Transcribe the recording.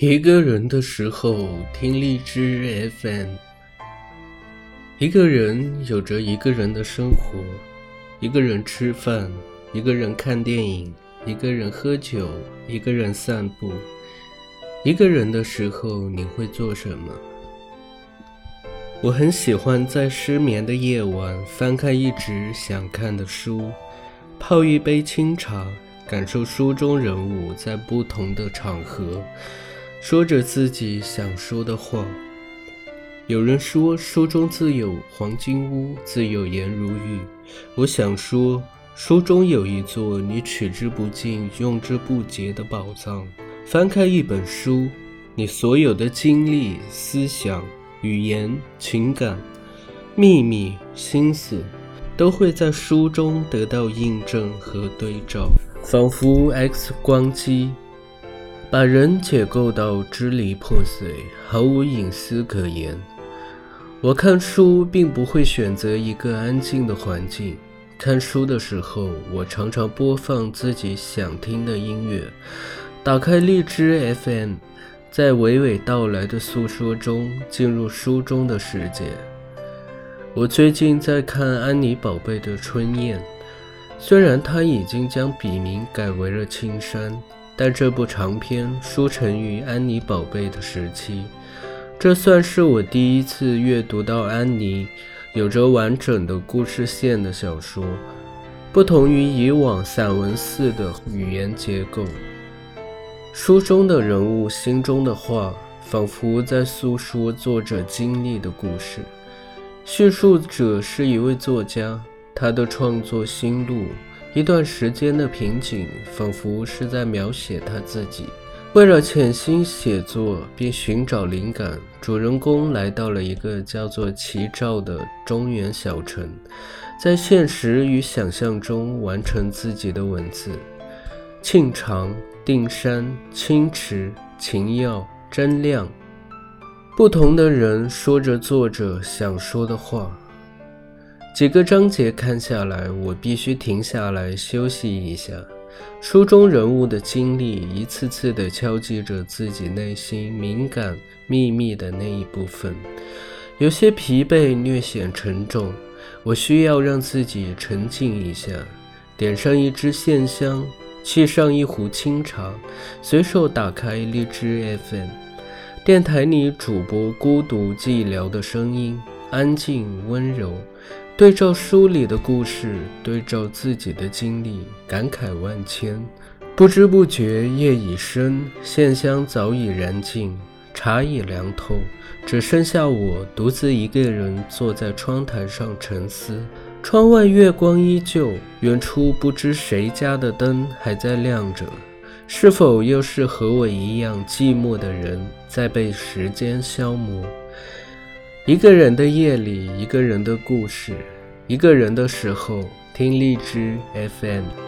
一个人的时候听荔枝 FM。一个人有着一个人的生活，一个人吃饭，一个人看电影，一个人喝酒，一个人散步。一个人的时候你会做什么？我很喜欢在失眠的夜晚翻开一直想看的书，泡一杯清茶，感受书中人物在不同的场合。说着自己想说的话。有人说，书中自有黄金屋，自有颜如玉。我想说，书中有一座你取之不尽、用之不竭的宝藏。翻开一本书，你所有的经历、思想、语言、情感、秘密、心思，都会在书中得到印证和对照，仿佛 X 光机。把人解构到支离破碎，毫无隐私可言。我看书并不会选择一个安静的环境。看书的时候，我常常播放自己想听的音乐，打开荔枝 FM，在娓娓道来的诉说中进入书中的世界。我最近在看安妮宝贝的《春燕》，虽然她已经将笔名改为了青山。但这部长篇书成于安妮宝贝的时期，这算是我第一次阅读到安妮有着完整的故事线的小说。不同于以往散文似的语言结构，书中的人物心中的话，仿佛在诉说作者经历的故事。叙述者是一位作家，他的创作心路。一段时间的瓶颈，仿佛是在描写他自己。为了潜心写作并寻找灵感，主人公来到了一个叫做齐赵的中原小城，在现实与想象中完成自己的文字。庆长、定山、清池、秦耀、真亮，不同的人说着作者想说的话。几个章节看下来，我必须停下来休息一下。书中人物的经历一次次地敲击着自己内心敏感秘密的那一部分，有些疲惫，略显沉重。我需要让自己沉静一下，点上一支线香，沏上一壶清茶，随手打开荔枝 FM，电台里主播孤独寂寥的声音，安静温柔。对照书里的故事，对照自己的经历，感慨万千。不知不觉夜已深，线香早已燃尽，茶已凉透，只剩下我独自一个人坐在窗台上沉思。窗外月光依旧，远处不知谁家的灯还在亮着，是否又是和我一样寂寞的人在被时间消磨？一个人的夜里，一个人的故事，一个人的时候，听荔枝 FM。